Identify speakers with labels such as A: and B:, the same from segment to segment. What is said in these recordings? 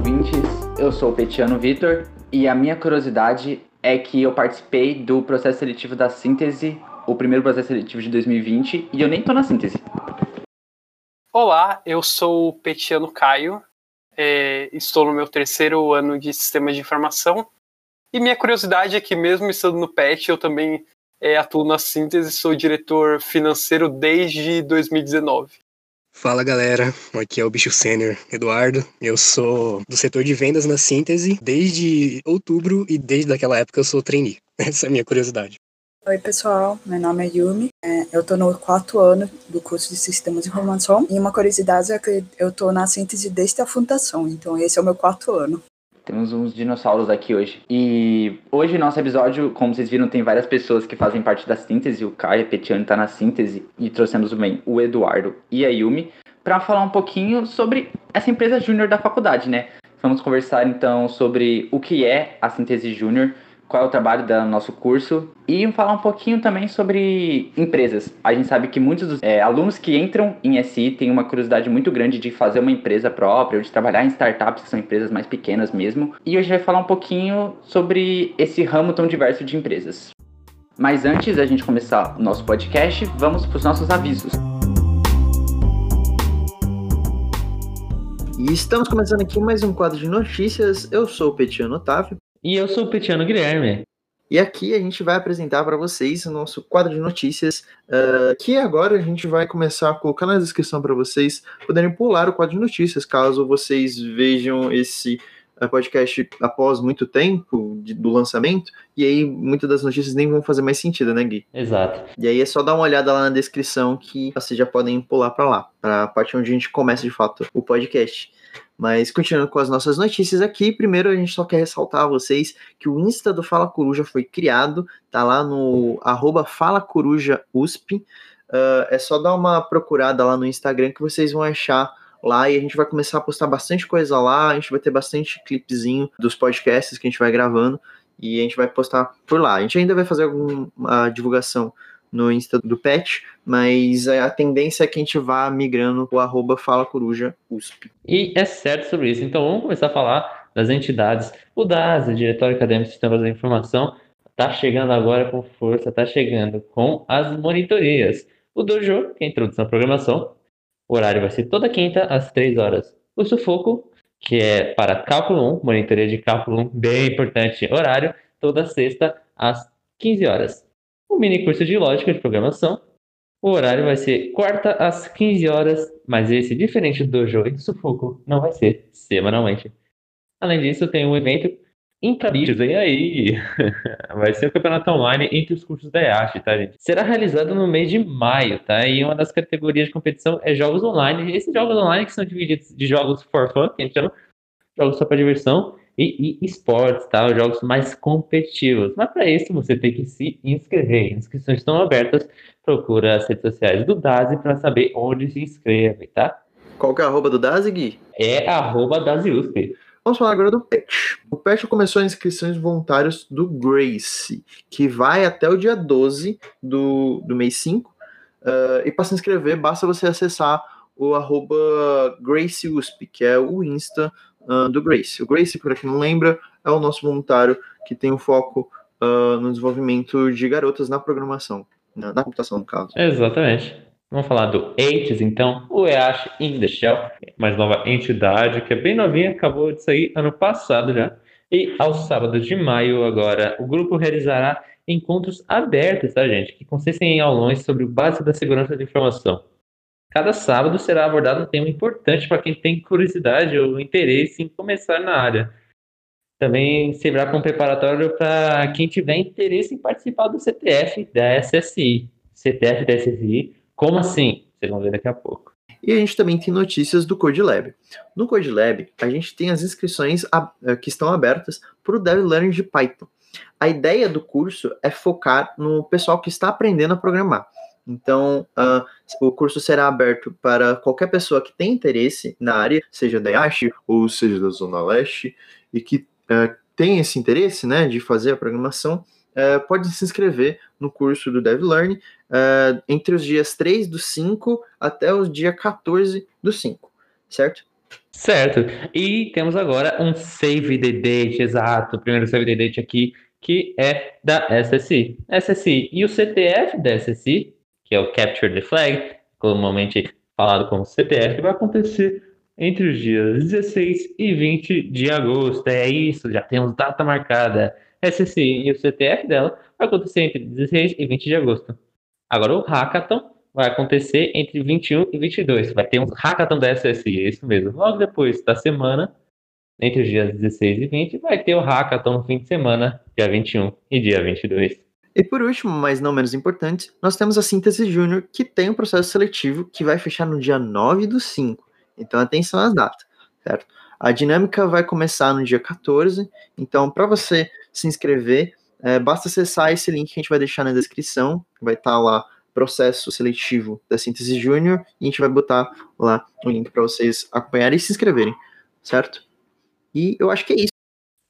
A: ouvintes. Eu sou o Petiano Vitor e a minha curiosidade é que eu participei do processo seletivo da síntese, o primeiro processo seletivo de 2020, e eu nem tô na síntese.
B: Olá, eu sou o Petiano Caio, é, estou no meu terceiro ano de Sistema de Informação, e minha curiosidade é que mesmo estando no PET, eu também é, atuo na síntese, sou diretor financeiro desde 2019.
C: Fala galera, aqui é o Bicho Sênior Eduardo. Eu sou do setor de vendas na síntese desde outubro e desde aquela época eu sou trainee. Essa é a minha curiosidade.
D: Oi pessoal, meu nome é Yumi, é, eu estou no quarto ano do curso de Sistemas de Informação e uma curiosidade é que eu estou na síntese desde a fundação, então esse é o meu quarto ano.
A: Temos uns dinossauros aqui hoje. E hoje, nosso episódio, como vocês viram, tem várias pessoas que fazem parte da síntese. O Caio Petiano está na síntese. E trouxemos também o Eduardo e a Yumi para falar um pouquinho sobre essa empresa júnior da faculdade, né? Vamos conversar então sobre o que é a síntese júnior, qual é o trabalho do nosso curso e falar um pouquinho também sobre empresas. A gente sabe que muitos dos é, alunos que entram em SI têm uma curiosidade muito grande de fazer uma empresa própria, ou de trabalhar em startups, que são empresas mais pequenas mesmo. E hoje a gente vai falar um pouquinho sobre esse ramo tão diverso de empresas. Mas antes da gente começar o nosso podcast, vamos para os nossos avisos.
E: E estamos começando aqui mais um quadro de notícias. Eu sou o Petiano Otávio.
F: E eu sou o Petiano Guilherme.
E: E aqui a gente vai apresentar para vocês o nosso quadro de notícias, uh, que agora a gente vai começar a colocar na descrição para vocês poderem pular o quadro de notícias, caso vocês vejam esse uh, podcast após muito tempo de, do lançamento, e aí muitas das notícias nem vão fazer mais sentido, né, Gui?
F: Exato.
E: E aí é só dar uma olhada lá na descrição que vocês já podem pular para lá, para a parte onde a gente começa de fato o podcast. Mas continuando com as nossas notícias aqui, primeiro a gente só quer ressaltar a vocês que o Insta do Fala Coruja foi criado, tá lá no arroba Fala Coruja USP. Uh, é só dar uma procurada lá no Instagram que vocês vão achar lá e a gente vai começar a postar bastante coisa lá, a gente vai ter bastante clipezinho dos podcasts que a gente vai gravando e a gente vai postar por lá. A gente ainda vai fazer alguma divulgação no Insta do Pet, mas a tendência é que a gente vá migrando o arroba Fala Coruja USP.
F: E é certo sobre isso. Então vamos começar a falar das entidades. O DAS, o Diretório Acadêmico de Sistemas da Informação, está chegando agora com força, está chegando com as monitorias. O Dojo, que é a introdução à programação, o horário vai ser toda quinta às 3 horas. O Sufoco, que é para cálculo 1, monitoria de cálculo 1, bem importante horário, toda sexta às 15 horas o mini curso de lógica de programação. O horário vai ser quarta às 15 horas, mas esse, diferente do Dojo do Sufoco, não vai ser semanalmente. Além disso, tem um evento Intrabichos, vem aí! Vai ser o campeonato online entre os cursos da EASH, tá, gente? Será realizado no mês de maio, tá? E uma das categorias de competição é jogos online. Esses jogos online que são divididos de jogos for fun, que a gente chama, jogos só para diversão, e, e esportes, tá? Os jogos mais competitivos. Mas para isso você tem que se inscrever. Inscrições estão abertas. Procura as redes sociais do DASI para saber onde se inscreve, tá?
E: Qual que é a arroba do DASI, Gui?
F: É arroba DASIUSP.
E: Vamos falar agora do PET. O PET começou as inscrições voluntárias do Grace, que vai até o dia 12 do, do mês 5. Uh, e para se inscrever, basta você acessar o arroba GraceUSP, que é o Insta uh, do Grace. O Grace, para quem não lembra, é o nosso voluntário que tem o um foco uh, no desenvolvimento de garotas na programação, na, na, computação, no caso.
F: Exatamente. Vamos falar do EITES, então, o EASH in the Shell, mais nova entidade, que é bem novinha, acabou de sair ano passado já. E aos sábados de maio, agora, o grupo realizará encontros abertos, tá, gente? Que consistem em aulões sobre o básico da segurança da informação. Cada sábado será abordado um tema importante para quem tem curiosidade ou interesse em começar na área. Também servirá como preparatório para quem tiver interesse em participar do CTF da SSI. CTF da SSI, como assim? Vocês vão ver daqui a pouco.
E: E a gente também tem notícias do CodeLab. No CodeLab, a gente tem as inscrições eh, que estão abertas para o Dev Learning de Python. A ideia do curso é focar no pessoal que está aprendendo a programar. Então, uh, o curso será aberto para qualquer pessoa que tenha interesse na área, seja da IASH ou seja da Zona Leste, e que uh, tem esse interesse né, de fazer a programação, uh, pode se inscrever no curso do DevLearn uh, entre os dias 3 do 5 até o dia 14 do 5, certo?
F: Certo. E temos agora um save the date, exato, o primeiro save the date aqui, que é da SSI. SSI e o CTF da SSI, que é o Capture the Flag, comumente falado como CTF, vai acontecer entre os dias 16 e 20 de agosto. É isso, já temos data marcada. SSI e o CTF dela vai acontecer entre 16 e 20 de agosto. Agora o Hackathon vai acontecer entre 21 e 22. Vai ter um hackathon da SSI, é isso mesmo. Logo depois da semana, entre os dias 16 e 20, vai ter o hackathon no fim de semana, dia 21 e dia 22.
E: E por último, mas não menos importante, nós temos a Síntese Júnior, que tem um processo seletivo que vai fechar no dia 9 do 5. Então atenção às datas, certo? A dinâmica vai começar no dia 14, então para você se inscrever, é, basta acessar esse link que a gente vai deixar na descrição, vai estar tá lá processo seletivo da Síntese Júnior e a gente vai botar lá o link para vocês acompanharem e se inscreverem, certo? E eu acho que é isso.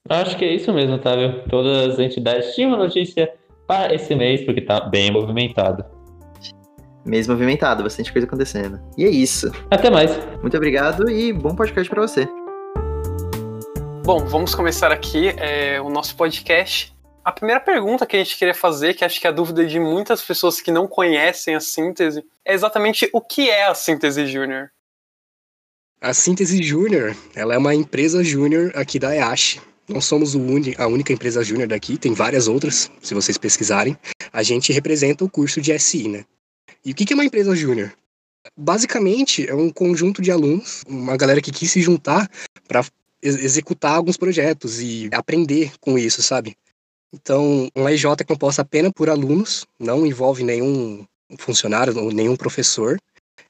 F: Acho que é isso mesmo, Otávio. Todas as entidades tinham uma notícia para esse mês, porque tá bem movimentado.
E: Mês movimentado, bastante coisa acontecendo. E é isso.
F: Até mais.
E: Muito obrigado e bom podcast para você.
B: Bom, vamos começar aqui é, o nosso podcast a primeira pergunta que a gente queria fazer, que acho que é a dúvida de muitas pessoas que não conhecem a síntese, é exatamente o que é a síntese júnior.
C: A síntese júnior, ela é uma empresa júnior aqui da EASH. Nós somos a única empresa júnior daqui, tem várias outras, se vocês pesquisarem. A gente representa o curso de SI, né? E o que é uma empresa júnior? Basicamente, é um conjunto de alunos, uma galera que quis se juntar para executar alguns projetos e aprender com isso, sabe? Então, uma EJ é composta apenas por alunos, não envolve nenhum funcionário, nenhum professor.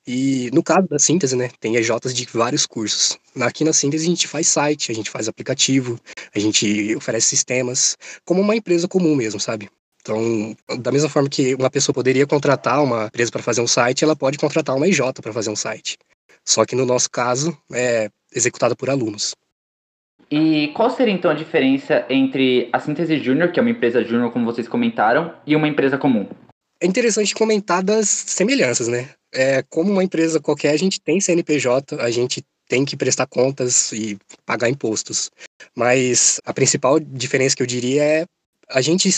C: E no caso da síntese, né, tem EJs de vários cursos. Aqui na síntese a gente faz site, a gente faz aplicativo, a gente oferece sistemas, como uma empresa comum mesmo, sabe? Então, da mesma forma que uma pessoa poderia contratar uma empresa para fazer um site, ela pode contratar uma EJ para fazer um site. Só que no nosso caso, é executada por alunos.
A: E qual seria então a diferença entre a Síntese Júnior, que é uma empresa júnior, como vocês comentaram, e uma empresa comum?
C: É interessante comentar das semelhanças, né? É, como uma empresa qualquer, a gente tem CNPJ, a gente tem que prestar contas e pagar impostos. Mas a principal diferença que eu diria é a gente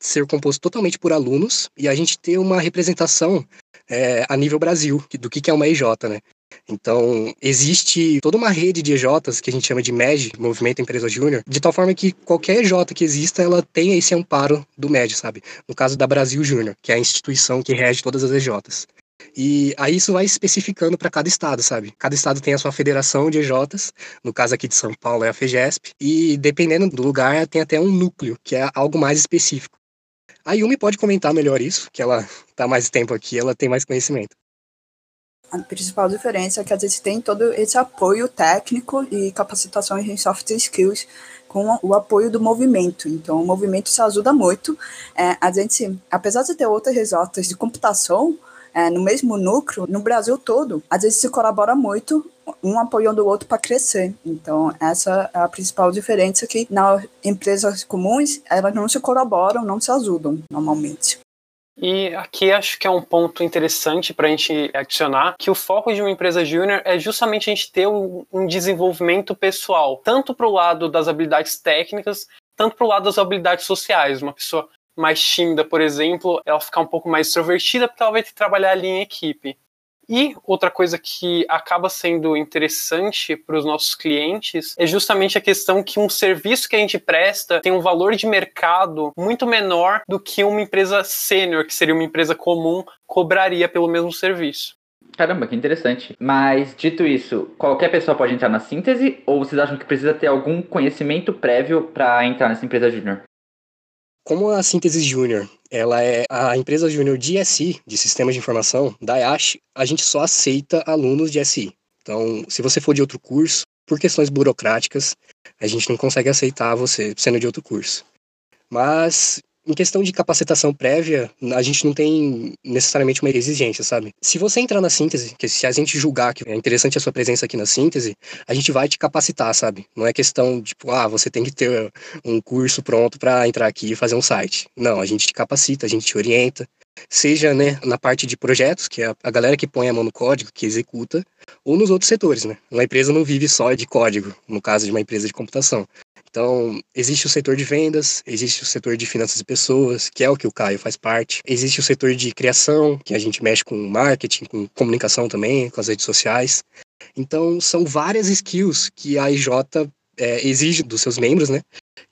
C: ser composto totalmente por alunos e a gente ter uma representação é, a nível Brasil do que é uma EJ, né? Então, existe toda uma rede de EJs, que a gente chama de MED, Movimento Empresa Júnior, de tal forma que qualquer EJ que exista, ela tem esse amparo do MED, sabe? No caso da Brasil Júnior, que é a instituição que rege todas as EJs. E aí isso vai especificando para cada estado, sabe? Cada estado tem a sua federação de EJs, no caso aqui de São Paulo é a FEGESP, e dependendo do lugar tem até um núcleo, que é algo mais específico. A Yumi pode comentar melhor isso, que ela está mais tempo aqui, ela tem mais conhecimento.
D: A principal diferença é que a gente tem todo esse apoio técnico e capacitação em soft skills com o apoio do movimento. Então, o movimento se ajuda muito. É, a gente, apesar de ter outras resortas de computação é, no mesmo núcleo, no Brasil todo, a gente se colabora muito, um apoiando o outro para crescer. Então, essa é a principal diferença que nas empresas comuns, elas não se colaboram, não se ajudam normalmente.
B: E aqui acho que é um ponto interessante para a gente adicionar que o foco de uma empresa júnior é justamente a gente ter um desenvolvimento pessoal, tanto para o lado das habilidades técnicas, tanto para o lado das habilidades sociais. Uma pessoa mais tímida, por exemplo, ela ficar um pouco mais extrovertida porque ela vai ter que trabalhar ali em equipe. E outra coisa que acaba sendo interessante para os nossos clientes é justamente a questão que um serviço que a gente presta tem um valor de mercado muito menor do que uma empresa sênior, que seria uma empresa comum, cobraria pelo mesmo serviço.
A: Caramba, que interessante. Mas, dito isso, qualquer pessoa pode entrar na síntese ou vocês acham que precisa ter algum conhecimento prévio para entrar nessa empresa júnior?
C: Como a Síntese Júnior, ela é a empresa júnior de SI, de Sistemas de Informação, da IASH, a gente só aceita alunos de SI. Então, se você for de outro curso, por questões burocráticas, a gente não consegue aceitar você sendo de outro curso. Mas em questão de capacitação prévia, a gente não tem necessariamente uma exigência, sabe? Se você entrar na síntese, que se a gente julgar que é interessante a sua presença aqui na síntese, a gente vai te capacitar, sabe? Não é questão de, tipo, ah, você tem que ter um curso pronto para entrar aqui e fazer um site. Não, a gente te capacita, a gente te orienta, seja né, na parte de projetos, que é a galera que põe a mão no código, que executa, ou nos outros setores. Né? Uma empresa não vive só de código, no caso de uma empresa de computação. Então, existe o setor de vendas, existe o setor de finanças e pessoas, que é o que o Caio faz parte. Existe o setor de criação, que a gente mexe com marketing, com comunicação também, com as redes sociais. Então, são várias skills que a IJ é, exige dos seus membros, né?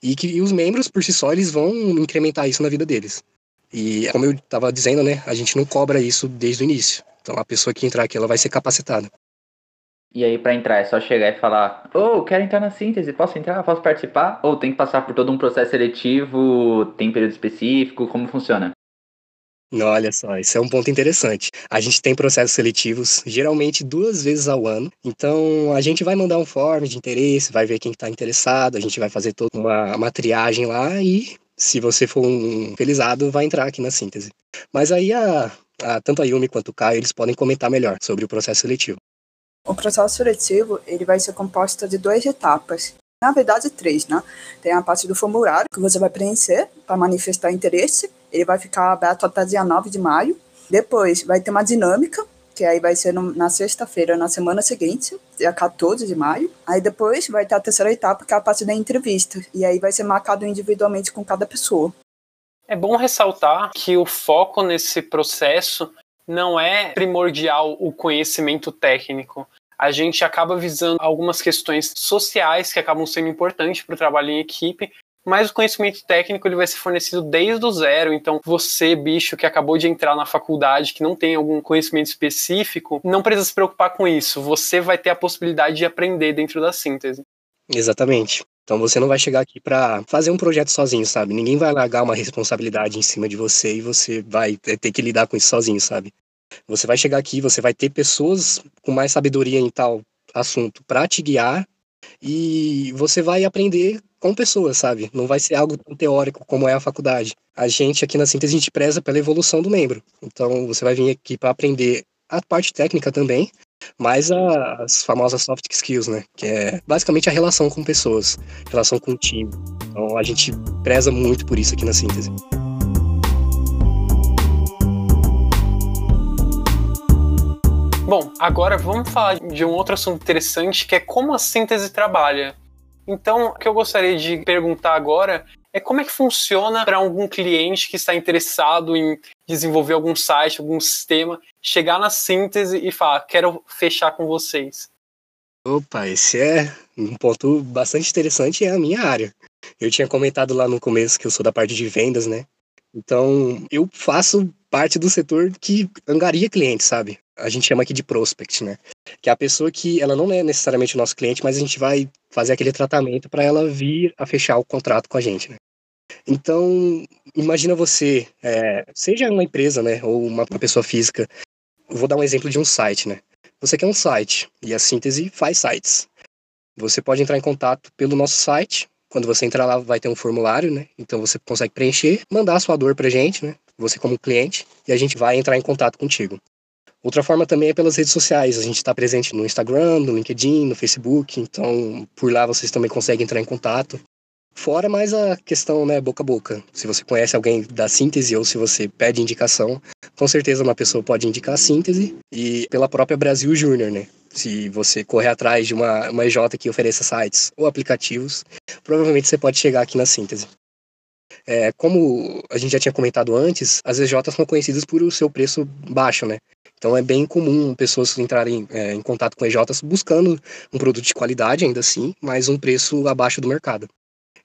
C: E que e os membros, por si só, eles vão incrementar isso na vida deles. E como eu estava dizendo, né, a gente não cobra isso desde o início. Então a pessoa que entrar aqui, ela vai ser capacitada.
A: E aí, para entrar, é só chegar e falar: oh, quero entrar na síntese, posso entrar? Posso participar? Ou tem que passar por todo um processo seletivo? Tem período específico? Como funciona?
C: Olha só, isso é um ponto interessante. A gente tem processos seletivos geralmente duas vezes ao ano. Então a gente vai mandar um form de interesse, vai ver quem está interessado, a gente vai fazer toda uma, uma triagem lá e se você for um felizado, vai entrar aqui na síntese. Mas aí a, a, tanto a Yumi quanto o Caio, eles podem comentar melhor sobre o processo seletivo.
D: O processo seletivo ele vai ser composto de duas etapas. Na verdade, três, né? Tem a parte do formulário que você vai preencher para manifestar interesse. Ele vai ficar aberto até dia 9 de maio. Depois vai ter uma dinâmica que aí vai ser no, na sexta-feira, na semana seguinte, dia 14 de maio. Aí depois vai ter a terceira etapa, que é a parte da entrevista. E aí vai ser marcado individualmente com cada pessoa.
B: É bom ressaltar que o foco nesse processo não é primordial o conhecimento técnico. A gente acaba visando algumas questões sociais que acabam sendo importantes para o trabalho em equipe, mas o conhecimento técnico ele vai ser fornecido desde o zero. Então, você, bicho, que acabou de entrar na faculdade, que não tem algum conhecimento específico, não precisa se preocupar com isso. Você vai ter a possibilidade de aprender dentro da síntese.
C: Exatamente. Então você não vai chegar aqui para fazer um projeto sozinho, sabe? Ninguém vai largar uma responsabilidade em cima de você e você vai ter que lidar com isso sozinho, sabe? Você vai chegar aqui, você vai ter pessoas com mais sabedoria em tal assunto para te guiar e você vai aprender com pessoas, sabe? Não vai ser algo tão teórico como é a faculdade. A gente aqui na síntese a gente preza pela evolução do membro. Então você vai vir aqui para aprender a parte técnica também, mas as famosas soft skills, né? Que é basicamente a relação com pessoas, relação com o time. Então a gente preza muito por isso aqui na síntese.
B: Bom, agora vamos falar de um outro assunto interessante que é como a síntese trabalha. Então, o que eu gostaria de perguntar agora é como é que funciona para algum cliente que está interessado em desenvolver algum site, algum sistema, chegar na síntese e falar, quero fechar com vocês.
C: Opa, esse é um ponto bastante interessante é a minha área. Eu tinha comentado lá no começo que eu sou da parte de vendas, né? Então, eu faço parte do setor que angaria clientes, sabe? A gente chama aqui de prospect, né? Que é a pessoa que ela não é necessariamente o nosso cliente, mas a gente vai fazer aquele tratamento para ela vir a fechar o contrato com a gente, né? Então, imagina você, é, seja uma empresa, né, ou uma, pessoa física. Vou dar um exemplo de um site, né? Você quer um site e a síntese faz sites. Você pode entrar em contato pelo nosso site. Quando você entrar lá, vai ter um formulário, né? Então você consegue preencher, mandar a sua dor pra gente, né? Você como cliente, e a gente vai entrar em contato contigo. Outra forma também é pelas redes sociais. A gente está presente no Instagram, no LinkedIn, no Facebook. Então, por lá vocês também conseguem entrar em contato. Fora mais a questão, né, boca a boca. Se você conhece alguém da síntese ou se você pede indicação, com certeza uma pessoa pode indicar a síntese e pela própria Brasil Júnior, né? Se você correr atrás de uma, uma EJ que ofereça sites ou aplicativos, provavelmente você pode chegar aqui na síntese. É, como a gente já tinha comentado antes, as EJs são conhecidas por o seu preço baixo, né? Então é bem comum pessoas entrarem é, em contato com EJs buscando um produto de qualidade, ainda assim, mas um preço abaixo do mercado.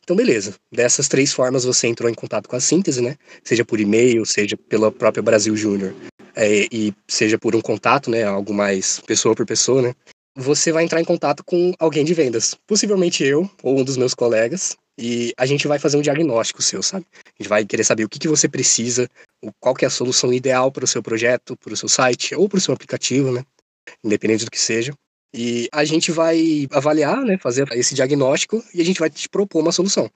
C: Então, beleza. Dessas três formas você entrou em contato com a síntese, né? Seja por e-mail, seja pela própria Brasil Júnior, é, e seja por um contato, né? Algo mais pessoa por pessoa, né? Você vai entrar em contato com alguém de vendas. Possivelmente eu ou um dos meus colegas. E a gente vai fazer um diagnóstico seu, sabe? A gente vai querer saber o que, que você precisa, qual que é a solução ideal para o seu projeto, para o seu site ou para o seu aplicativo, né? Independente do que seja. E a gente vai avaliar, né, fazer esse diagnóstico e a gente vai te propor uma solução.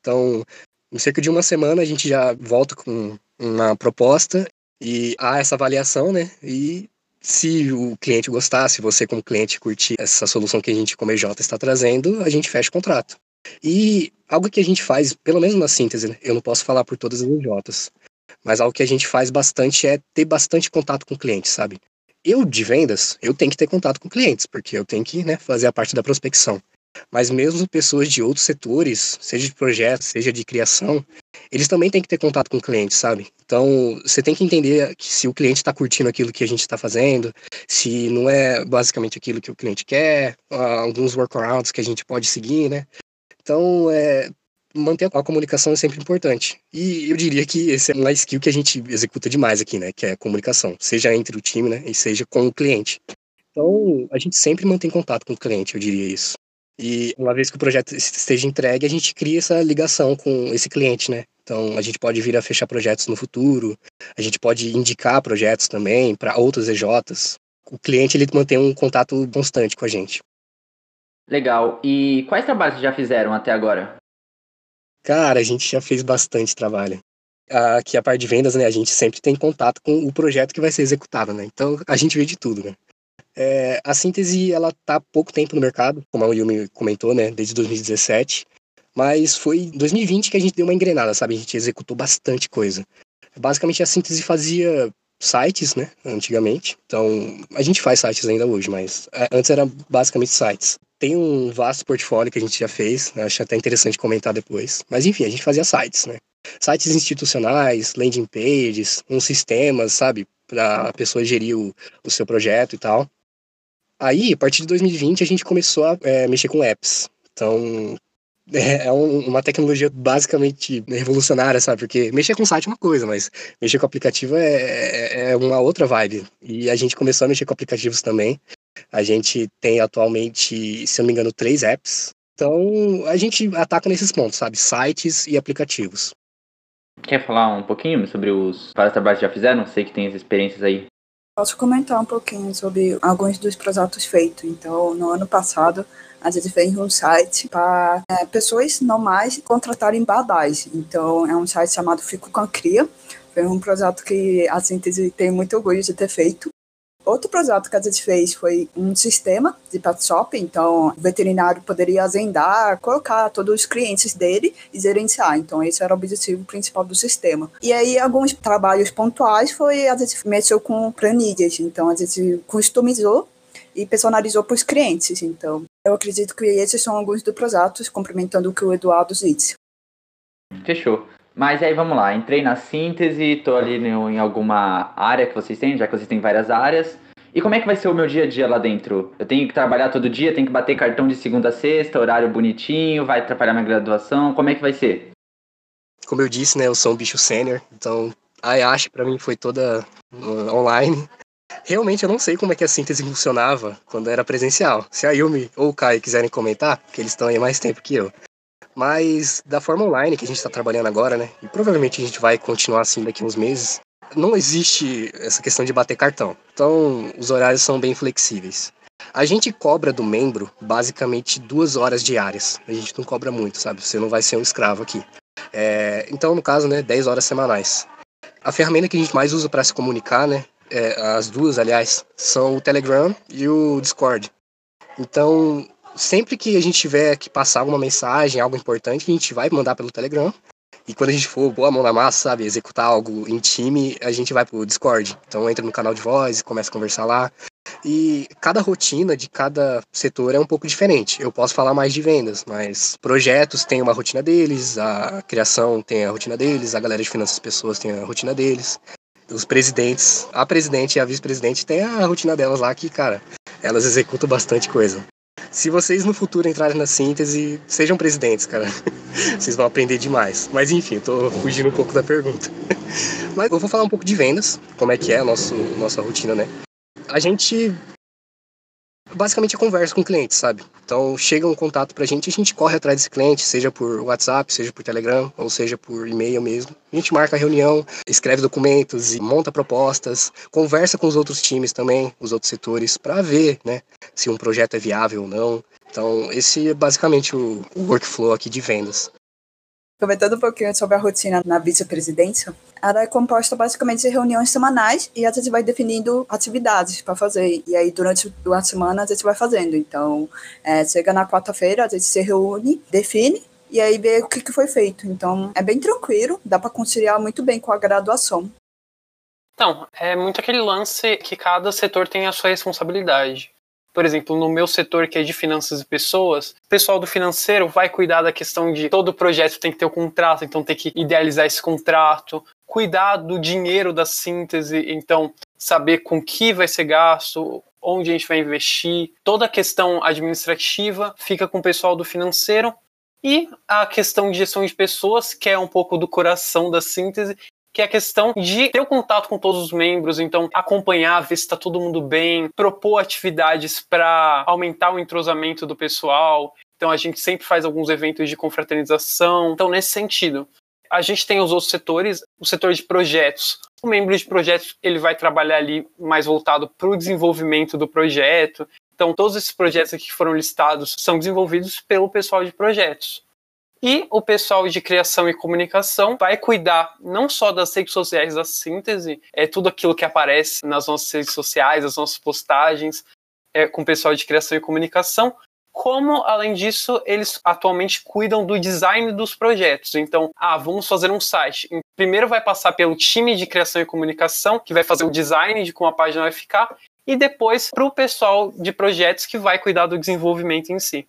C: Então, em cerca de uma semana a gente já volta com uma proposta e há essa avaliação, né? E se o cliente gostar, se você como cliente curtir essa solução que a gente como EJ está trazendo, a gente fecha o contrato. E algo que a gente faz, pelo menos na síntese, né? eu não posso falar por todas as EJs, Mas algo que a gente faz bastante é ter bastante contato com o cliente, sabe? Eu, de vendas, eu tenho que ter contato com clientes, porque eu tenho que né, fazer a parte da prospecção. Mas mesmo pessoas de outros setores, seja de projetos, seja de criação, eles também têm que ter contato com o cliente, sabe? Então, você tem que entender que se o cliente está curtindo aquilo que a gente está fazendo, se não é basicamente aquilo que o cliente quer, alguns workarounds que a gente pode seguir, né? Então, é, manter a comunicação é sempre importante. E eu diria que esse é uma skill que a gente executa demais aqui, né? Que é a comunicação, seja entre o time, né? E seja com o cliente. Então, a gente sempre mantém contato com o cliente, eu diria isso. E uma vez que o projeto esteja entregue, a gente cria essa ligação com esse cliente, né? Então, a gente pode vir a fechar projetos no futuro, a gente pode indicar projetos também para outras EJs. O cliente ele mantém um contato constante com a gente.
A: Legal. E quais trabalhos já fizeram até agora?
C: Cara, a gente já fez bastante trabalho. Aqui a parte de vendas, né, a gente sempre tem contato com o projeto que vai ser executado, né? Então a gente vê de tudo, né? É, a síntese, ela tá há pouco tempo no mercado, como a Yumi comentou, né, desde 2017. Mas foi em 2020 que a gente deu uma engrenada, sabe? A gente executou bastante coisa. Basicamente a síntese fazia sites, né, antigamente. Então, a gente faz sites ainda hoje, mas é, antes era basicamente sites. Tem um vasto portfólio que a gente já fez, né? acho até interessante comentar depois. Mas enfim, a gente fazia sites, né? Sites institucionais, landing pages, uns sistemas, sabe? Para a pessoa gerir o, o seu projeto e tal. Aí, a partir de 2020, a gente começou a é, mexer com apps. Então, é, é um, uma tecnologia basicamente revolucionária, sabe? Porque mexer com site é uma coisa, mas mexer com aplicativo é, é, é uma outra vibe. E a gente começou a mexer com aplicativos também. A gente tem atualmente, se eu não me engano, três apps. Então, a gente ataca nesses pontos, sabe? Sites e aplicativos.
A: Quer falar um pouquinho sobre os vários trabalhos que já fizeram? Sei que tem as experiências aí.
D: Posso comentar um pouquinho sobre alguns dos projetos feitos. Então, no ano passado, a gente fez um site para é, pessoas normais contratarem badais. Então, é um site chamado Fico com a Cria. Foi um projeto que a Síntese tem muito orgulho de ter feito. Outro projeto que a gente fez foi um sistema de pet shop, então o veterinário poderia agendar, colocar todos os clientes dele e gerenciar. Então esse era o objetivo principal do sistema. E aí alguns trabalhos pontuais foi a gente mexeu com planilhas, então a gente customizou e personalizou para os clientes. Então eu acredito que esses são alguns dos projetos, complementando o que o Eduardo disse.
A: Fechou. Mas aí vamos lá, entrei na síntese, tô ali em alguma área que vocês têm, já que vocês têm várias áreas. E como é que vai ser o meu dia a dia lá dentro? Eu tenho que trabalhar todo dia, tenho que bater cartão de segunda a sexta, horário bonitinho, vai atrapalhar minha graduação, como é que vai ser?
C: Como eu disse, né, eu sou um bicho sênior, então a IASH para mim foi toda uh, online. Realmente eu não sei como é que a síntese funcionava quando era presencial. Se a Yumi ou o Kai quiserem comentar, que eles estão aí mais tempo que eu. Mas da forma online que a gente está trabalhando agora, né? E provavelmente a gente vai continuar assim daqui uns meses. Não existe essa questão de bater cartão. Então, os horários são bem flexíveis. A gente cobra do membro basicamente duas horas diárias. A gente não cobra muito, sabe? Você não vai ser um escravo aqui. É, então, no caso, né, 10 horas semanais. A ferramenta que a gente mais usa para se comunicar, né, é, as duas, aliás, são o Telegram e o Discord. Então, sempre que a gente tiver que passar alguma mensagem, algo importante, a gente vai mandar pelo Telegram. E quando a gente for boa mão na massa, sabe, executar algo em time, a gente vai pro Discord. Então entra no canal de voz, começa a conversar lá. E cada rotina de cada setor é um pouco diferente. Eu posso falar mais de vendas, mas projetos têm uma rotina deles, a criação tem a rotina deles, a galera de finanças pessoas tem a rotina deles. Os presidentes, a presidente e a vice-presidente têm a rotina delas lá que, cara, elas executam bastante coisa. Se vocês no futuro entrarem na síntese, sejam presidentes, cara. Vocês vão aprender demais. Mas enfim, tô fugindo um pouco da pergunta. Mas eu vou falar um pouco de vendas, como é que é a nossa rotina, né? A gente basicamente conversa com o cliente, sabe? Então chega um contato pra gente, a gente corre atrás desse cliente, seja por WhatsApp, seja por Telegram, ou seja por e-mail mesmo. A gente marca a reunião, escreve documentos e monta propostas, conversa com os outros times também, os outros setores, para ver, né, se um projeto é viável ou não. Então, esse é basicamente o workflow aqui de vendas.
D: Comentando um pouquinho sobre a rotina na vice-presidência, ela é composta basicamente de reuniões semanais e a gente vai definindo atividades para fazer. E aí, durante a semana, a gente vai fazendo. Então, é, chega na quarta-feira, a gente se reúne, define e aí ver o que, que foi feito. Então, é bem tranquilo, dá para conciliar muito bem com a graduação.
B: Então, é muito aquele lance que cada setor tem a sua responsabilidade. Por exemplo, no meu setor, que é de finanças e pessoas, o pessoal do financeiro vai cuidar da questão de todo projeto tem que ter o um contrato, então tem que idealizar esse contrato, cuidar do dinheiro da síntese, então saber com que vai ser gasto, onde a gente vai investir, toda a questão administrativa fica com o pessoal do financeiro e a questão de gestão de pessoas, que é um pouco do coração da síntese, que é a questão de ter o contato com todos os membros, então acompanhar, ver se está todo mundo bem, propor atividades para aumentar o entrosamento do pessoal. Então a gente sempre faz alguns eventos de confraternização. Então nesse sentido, a gente tem os outros setores, o setor de projetos. O membro de projetos ele vai trabalhar ali mais voltado para o desenvolvimento do projeto. Então todos esses projetos aqui que foram listados são desenvolvidos pelo pessoal de projetos. E o pessoal de criação e comunicação vai cuidar não só das redes sociais da síntese, é tudo aquilo que aparece nas nossas redes sociais, as nossas postagens, é, com o pessoal de criação e comunicação, como, além disso, eles atualmente cuidam do design dos projetos. Então, ah, vamos fazer um site. Primeiro vai passar pelo time de criação e comunicação, que vai fazer o design de como a página vai ficar, e depois para o pessoal de projetos que vai cuidar do desenvolvimento em si.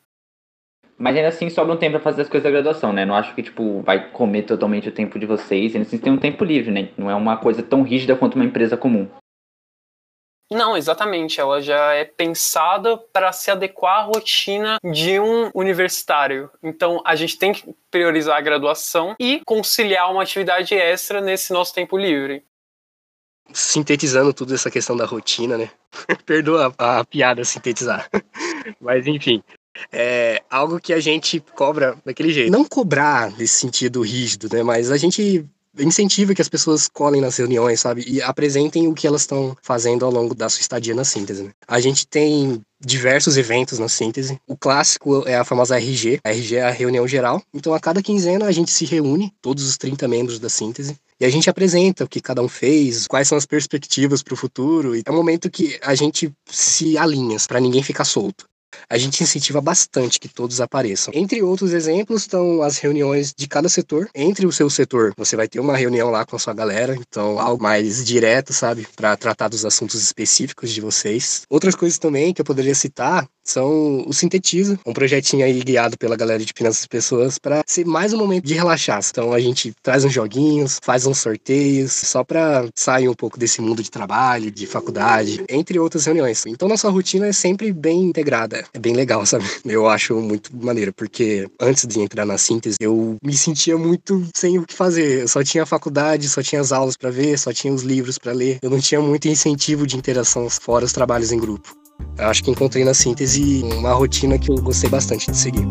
A: Mas ainda assim sobra um tempo pra fazer as coisas da graduação, né? Não acho que, tipo, vai comer totalmente o tempo de vocês. Ainda assim tem um tempo livre, né? Não é uma coisa tão rígida quanto uma empresa comum.
B: Não, exatamente. Ela já é pensada para se adequar à rotina de um universitário. Então, a gente tem que priorizar a graduação e conciliar uma atividade extra nesse nosso tempo livre.
C: Sintetizando tudo essa questão da rotina, né? Perdoa a, a piada sintetizar. Mas, enfim, é algo que a gente cobra daquele jeito. Não cobrar nesse sentido rígido, né? Mas a gente incentiva que as pessoas colhem nas reuniões, sabe? E apresentem o que elas estão fazendo ao longo da sua estadia na síntese. Né? A gente tem diversos eventos na síntese. O clássico é a famosa RG. A RG é a reunião geral. Então, a cada quinzena, a gente se reúne, todos os 30 membros da síntese, e a gente apresenta o que cada um fez, quais são as perspectivas para o futuro. E é um momento que a gente se alinha para ninguém ficar solto a gente incentiva bastante que todos apareçam. Entre outros exemplos estão as reuniões de cada setor. Entre o seu setor, você vai ter uma reunião lá com a sua galera, então algo mais direto, sabe, para tratar dos assuntos específicos de vocês. Outras coisas também que eu poderia citar são o Sintetiza, um projetinho aí guiado pela galera de Finanças e Pessoas para ser mais um momento de relaxar. Então a gente traz uns joguinhos, faz uns sorteios, só para sair um pouco desse mundo de trabalho, de faculdade, entre outras reuniões. Então nossa rotina é sempre bem integrada. É bem legal, sabe? Eu acho muito maneiro, porque antes de entrar na síntese, eu me sentia muito sem o que fazer. Eu só tinha a faculdade, só tinha as aulas para ver, só tinha os livros para ler. Eu não tinha muito incentivo de interação fora os trabalhos em grupo. Acho que encontrei na síntese uma rotina que eu gostei bastante de seguir.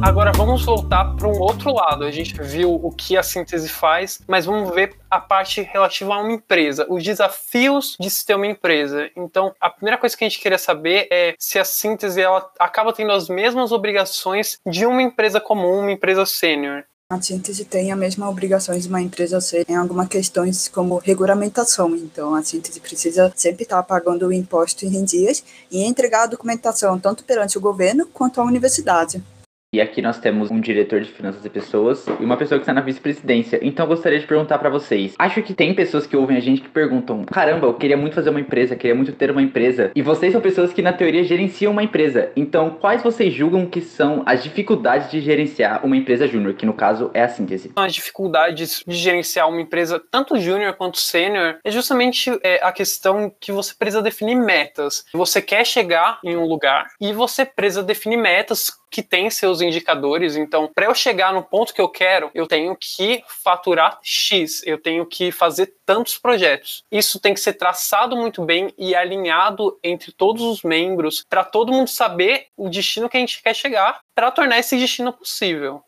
B: Agora vamos voltar para um outro lado. A gente viu o que a síntese faz, mas vamos ver a parte relativa a uma empresa, os desafios de se ter uma empresa. Então, a primeira coisa que a gente queria saber é se a síntese ela acaba tendo as mesmas obrigações de uma empresa comum, uma empresa sênior.
D: A síntese tem a mesma obrigações de uma empresa ser em algumas questões como regulamentação. Então, a síntese precisa sempre estar pagando o imposto em dias e entregar a documentação tanto perante o governo quanto a universidade.
A: E aqui nós temos um diretor de finanças e pessoas e uma pessoa que está na vice-presidência. Então eu gostaria de perguntar para vocês. Acho que tem pessoas que ouvem a gente que perguntam: "Caramba, eu queria muito fazer uma empresa, queria muito ter uma empresa". E vocês são pessoas que na teoria gerenciam uma empresa. Então, quais vocês julgam que são as dificuldades de gerenciar uma empresa júnior, que no caso é a síntese?
B: As dificuldades de gerenciar uma empresa tanto júnior quanto sênior é justamente é, a questão que você precisa definir metas. Você quer chegar em um lugar e você precisa definir metas que tem seus indicadores. Então, para eu chegar no ponto que eu quero, eu tenho que faturar X, eu tenho que fazer tantos projetos. Isso tem que ser traçado muito bem e alinhado entre todos os membros para todo mundo saber o destino que a gente quer chegar para tornar esse destino possível.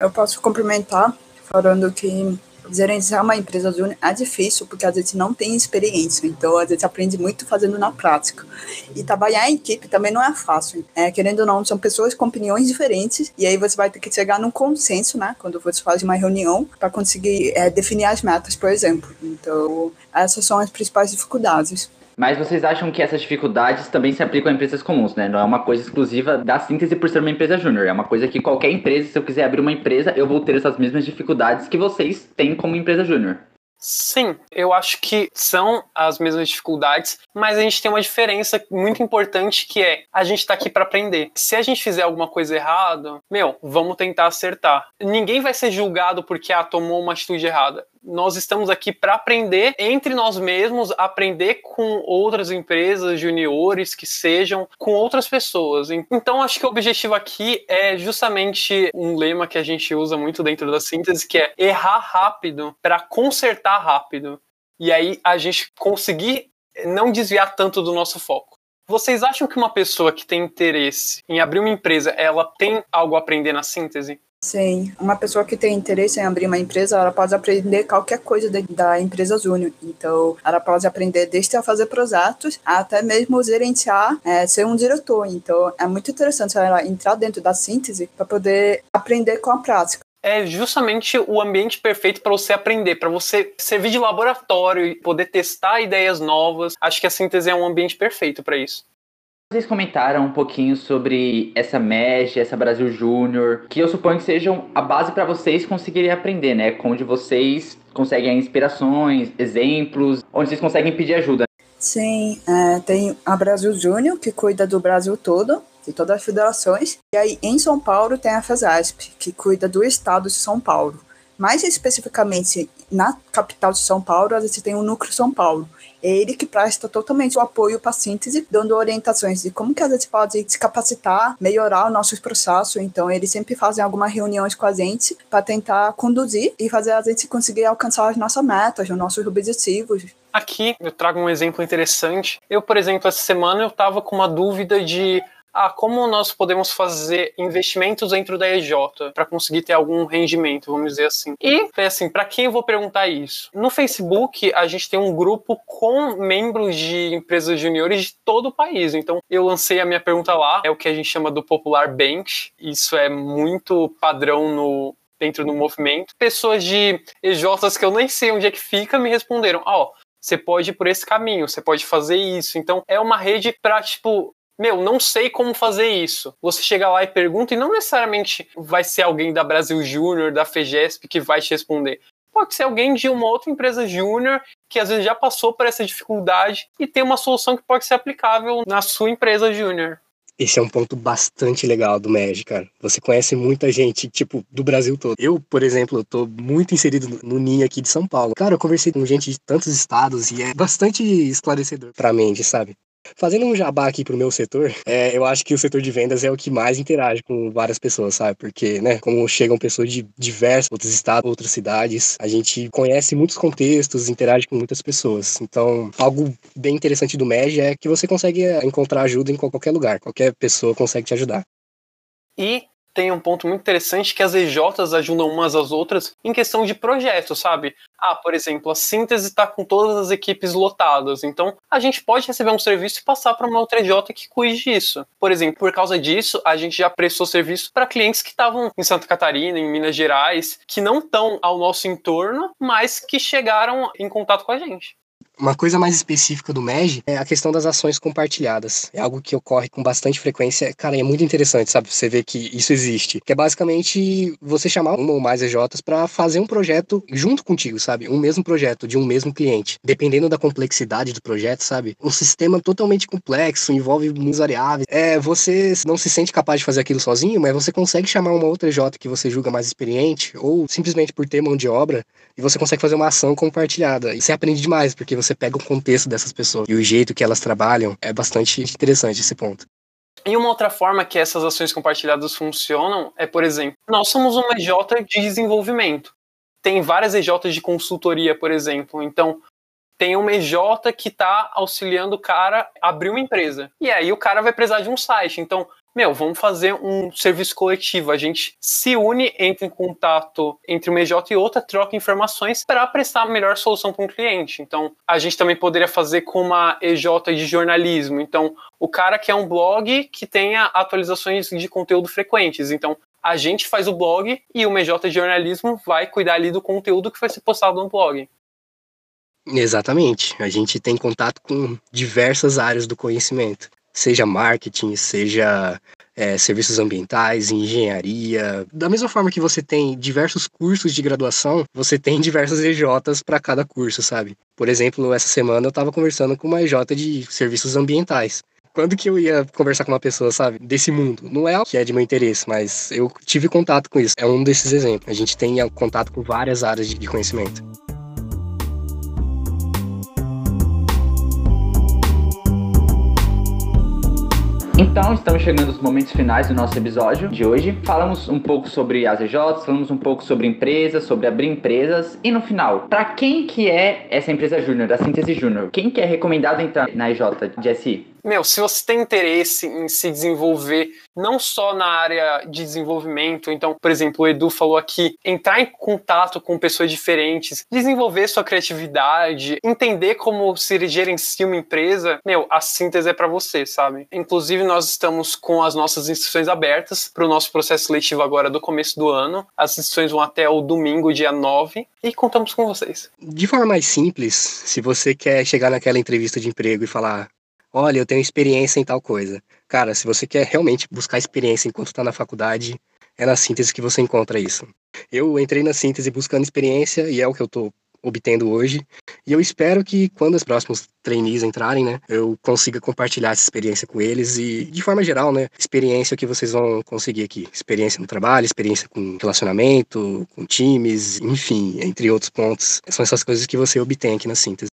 D: Eu posso complementar falando que gerenciar uma empresa júnior é difícil, porque a gente não tem experiência, então a gente aprende muito fazendo na prática. E trabalhar em equipe também não é fácil. É, querendo ou não, são pessoas com opiniões diferentes, e aí você vai ter que chegar num consenso, né, quando você faz uma reunião, para conseguir é, definir as metas, por exemplo. Então, essas são as principais dificuldades.
A: Mas vocês acham que essas dificuldades também se aplicam a empresas comuns, né? Não é uma coisa exclusiva da síntese por ser uma empresa júnior. É uma coisa que qualquer empresa, se eu quiser abrir uma empresa, eu vou ter essas mesmas dificuldades que vocês têm como empresa júnior.
B: Sim, eu acho que são as mesmas dificuldades, mas a gente tem uma diferença muito importante que é a gente tá aqui para aprender. Se a gente fizer alguma coisa errada, meu, vamos tentar acertar. Ninguém vai ser julgado porque ah, tomou uma atitude errada nós estamos aqui para aprender entre nós mesmos, aprender com outras empresas, juniores que sejam, com outras pessoas. Então, acho que o objetivo aqui é justamente um lema que a gente usa muito dentro da síntese, que é errar rápido para consertar rápido. E aí a gente conseguir não desviar tanto do nosso foco. Vocês acham que uma pessoa que tem interesse em abrir uma empresa, ela tem algo a aprender na síntese?
D: Sim, uma pessoa que tem interesse em abrir uma empresa, ela pode aprender qualquer coisa de, da empresa Júnior. Então, ela pode aprender desde a fazer projetos até mesmo gerenciar, é, ser um diretor. Então, é muito interessante ela entrar dentro da síntese para poder aprender com a prática
B: é justamente o ambiente perfeito para você aprender, para você servir de laboratório e poder testar ideias novas. Acho que a síntese é um ambiente perfeito para isso.
A: Vocês comentaram um pouquinho sobre essa MEG, essa Brasil Júnior, que eu suponho que sejam a base para vocês conseguirem aprender, né? Onde vocês conseguem inspirações, exemplos, onde vocês conseguem pedir ajuda.
D: Sim, é, tem a Brasil Júnior, que cuida do Brasil todo, de todas as federações. E aí, em São Paulo, tem a FESASP, que cuida do estado de São Paulo. Mais especificamente, na capital de São Paulo, a gente tem o Núcleo São Paulo, ele que presta totalmente o apoio para a síntese, dando orientações de como que a gente pode se capacitar, melhorar os nossos processos. Então, eles sempre fazem algumas reuniões com a gente para tentar conduzir e fazer a gente conseguir alcançar as nossas metas, os nossos objetivos.
B: Aqui eu trago um exemplo interessante. Eu, por exemplo, essa semana eu estava com uma dúvida de ah, como nós podemos fazer investimentos dentro da EJ para conseguir ter algum rendimento, vamos dizer assim. E, assim, para quem eu vou perguntar isso? No Facebook, a gente tem um grupo com membros de empresas juniores de todo o país. Então, eu lancei a minha pergunta lá, é o que a gente chama do popular bench. Isso é muito padrão no dentro do movimento. Pessoas de EJs que eu nem sei onde é que fica me responderam: "Ó, oh, você pode ir por esse caminho, você pode fazer isso. Então, é uma rede para, tipo, meu, não sei como fazer isso. Você chega lá e pergunta, e não necessariamente vai ser alguém da Brasil Júnior, da FEGESP, que vai te responder. Pode ser alguém de uma outra empresa júnior que às vezes já passou por essa dificuldade e tem uma solução que pode ser aplicável na sua empresa júnior.
C: Esse é um ponto bastante legal do MEG, cara. Você conhece muita gente, tipo, do Brasil todo. Eu, por exemplo, tô muito inserido no ninho aqui de São Paulo. Cara, eu conversei com gente de tantos estados e é bastante esclarecedor pra mente, sabe? Fazendo um jabá aqui pro meu setor, é, eu acho que o setor de vendas é o que mais interage com várias pessoas, sabe? Porque, né, como chegam pessoas de diversos outros estados, outras cidades, a gente conhece muitos contextos, interage com muitas pessoas. Então, algo bem interessante do MEG é que você consegue é, encontrar ajuda em qualquer lugar, qualquer pessoa consegue te ajudar.
B: E tem um ponto muito interessante que as EJs ajudam umas às outras em questão de projetos, sabe? Ah, por exemplo, a síntese está com todas as equipes lotadas, então a gente pode receber um serviço e passar para uma outra EJ que cuide disso. Por exemplo, por causa disso, a gente já prestou serviço para clientes que estavam em Santa Catarina, em Minas Gerais, que não estão ao nosso entorno, mas que chegaram em contato com a gente.
C: Uma coisa mais específica do MEG é a questão das ações compartilhadas. É algo que ocorre com bastante frequência. Cara, é muito interessante, sabe? Você vê que isso existe. Que é basicamente você chamar uma ou mais EJs para fazer um projeto junto contigo, sabe? Um mesmo projeto de um mesmo cliente. Dependendo da complexidade do projeto, sabe? Um sistema totalmente complexo, envolve muitas variáveis. É, você não se sente capaz de fazer aquilo sozinho, mas você consegue chamar uma outra EJ que você julga mais experiente, ou simplesmente por ter mão de obra, e você consegue fazer uma ação compartilhada. E você aprende demais, porque você pega o contexto dessas pessoas e o jeito que elas trabalham. É bastante interessante esse ponto.
B: E uma outra forma que essas ações compartilhadas funcionam é, por exemplo, nós somos uma EJ de desenvolvimento. Tem várias EJs de consultoria, por exemplo. Então, tem uma EJ que está auxiliando o cara a abrir uma empresa. E aí o cara vai precisar de um site. Então, meu, vamos fazer um serviço coletivo. A gente se une, entra em contato entre uma EJ e outra, troca informações para prestar a melhor solução para um cliente. Então, a gente também poderia fazer com uma EJ de jornalismo. Então, o cara quer um blog que tenha atualizações de conteúdo frequentes. Então, a gente faz o blog e uma EJ de jornalismo vai cuidar ali do conteúdo que vai ser postado no blog.
C: Exatamente. A gente tem contato com diversas áreas do conhecimento, seja marketing, seja é, serviços ambientais, engenharia. Da mesma forma que você tem diversos cursos de graduação, você tem diversas EJs para cada curso, sabe? Por exemplo, essa semana eu estava conversando com uma EJ de serviços ambientais. Quando que eu ia conversar com uma pessoa, sabe, desse mundo? Não é o que é de meu interesse, mas eu tive contato com isso. É um desses exemplos. A gente tem contato com várias áreas de conhecimento.
A: Então, estamos chegando aos momentos finais do nosso episódio de hoje. Falamos um pouco sobre as EJs, falamos um pouco sobre empresas, sobre abrir empresas. E no final, para quem que é essa empresa júnior, da Síntese Júnior? Quem que é recomendado entrar na EJ de SI?
B: Meu, se você tem interesse em se desenvolver não só na área de desenvolvimento, então, por exemplo, o Edu falou aqui, entrar em contato com pessoas diferentes, desenvolver sua criatividade, entender como se gerencia uma empresa, meu, a síntese é para você, sabe? Inclusive, nós estamos com as nossas inscrições abertas para o nosso processo seletivo agora do começo do ano. As inscrições vão até o domingo, dia 9, e contamos com vocês.
C: De forma mais simples, se você quer chegar naquela entrevista de emprego e falar olha, eu tenho experiência em tal coisa. Cara, se você quer realmente buscar experiência enquanto está na faculdade, é na síntese que você encontra isso. Eu entrei na síntese buscando experiência e é o que eu estou obtendo hoje. E eu espero que quando os próximos trainees entrarem, né, eu consiga compartilhar essa experiência com eles e, de forma geral, né, experiência que vocês vão conseguir aqui. Experiência no trabalho, experiência com relacionamento, com times, enfim, entre outros pontos. São essas coisas que você obtém aqui na síntese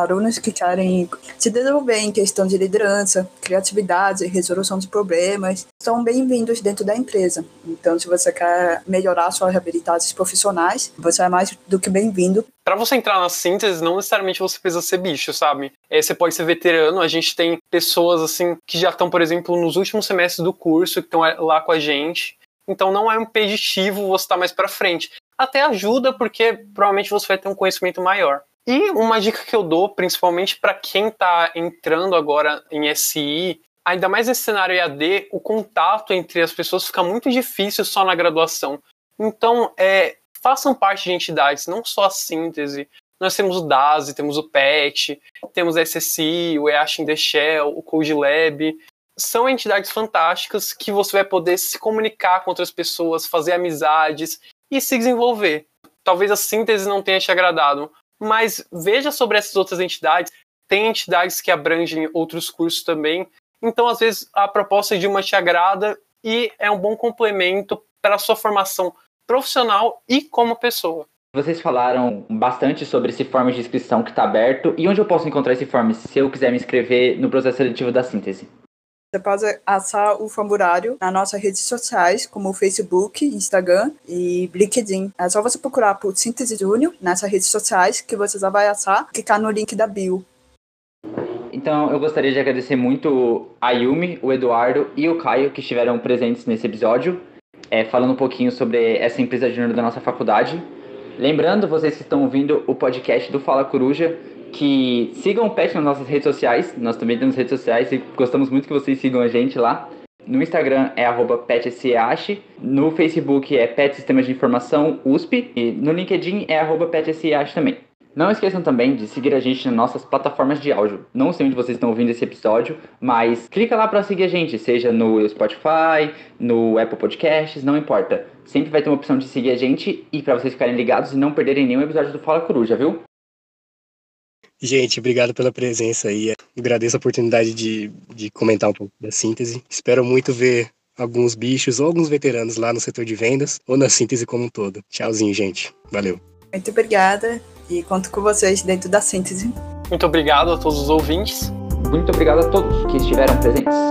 D: alunos que querem se desenvolver em questão de liderança, criatividade, resolução de problemas, são bem-vindos dentro da empresa. Então, se você quer melhorar suas habilidades profissionais, você é mais do que bem-vindo.
B: Para você entrar na síntese, não necessariamente você precisa ser bicho, sabe? É, você pode ser veterano. A gente tem pessoas assim que já estão, por exemplo, nos últimos semestres do curso, que estão lá com a gente. Então, não é um impeditivo você estar mais para frente. Até ajuda, porque provavelmente você vai ter um conhecimento maior. E uma dica que eu dou, principalmente para quem está entrando agora em SI, ainda mais nesse cenário EAD, o contato entre as pessoas fica muito difícil só na graduação. Então, é, façam parte de entidades, não só a síntese. Nós temos o DASE, temos o PET, temos a SSI, o EASH in the Shell, o Code Lab. São entidades fantásticas que você vai poder se comunicar com outras pessoas, fazer amizades e se desenvolver. Talvez a síntese não tenha te agradado, mas veja sobre essas outras entidades. Tem entidades que abrangem outros cursos também. Então, às vezes, a proposta de uma te agrada e é um bom complemento para a sua formação profissional e como pessoa.
A: Vocês falaram bastante sobre esse form de inscrição que está aberto. E onde eu posso encontrar esse form se eu quiser me inscrever no processo seletivo da síntese?
D: Você pode acessar o formulário nas nossas redes sociais, como Facebook, Instagram e LinkedIn. É só você procurar por Síntese Júnior nessas redes sociais que você já vai acessar e clicar no link da bio.
A: Então, eu gostaria de agradecer muito a Yumi, o Eduardo e o Caio que estiveram presentes nesse episódio, é, falando um pouquinho sobre essa empresa júnior da nossa faculdade. Lembrando, vocês que estão ouvindo o podcast do Fala Coruja, que sigam o Pet nas nossas redes sociais. Nós também temos redes sociais e gostamos muito que vocês sigam a gente lá. No Instagram é PetSEASH, no Facebook é Pet Sistemas de Informação USP e no LinkedIn é PetSEASH também. Não esqueçam também de seguir a gente nas nossas plataformas de áudio. Não sei onde vocês estão ouvindo esse episódio, mas clica lá para seguir a gente, seja no Spotify, no Apple Podcasts, não importa. Sempre vai ter uma opção de seguir a gente e para vocês ficarem ligados e não perderem nenhum episódio do Fala Coruja, viu?
C: Gente, obrigado pela presença aí. Agradeço a oportunidade de, de comentar um pouco da síntese. Espero muito ver alguns bichos ou alguns veteranos lá no setor de vendas ou na síntese como um todo. Tchauzinho, gente. Valeu.
D: Muito obrigada e conto com vocês dentro da síntese.
B: Muito obrigado a todos os ouvintes.
A: Muito obrigado a todos que estiveram presentes.